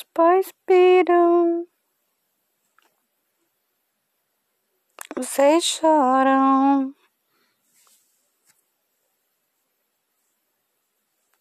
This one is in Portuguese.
Os pais piram. Vocês choram.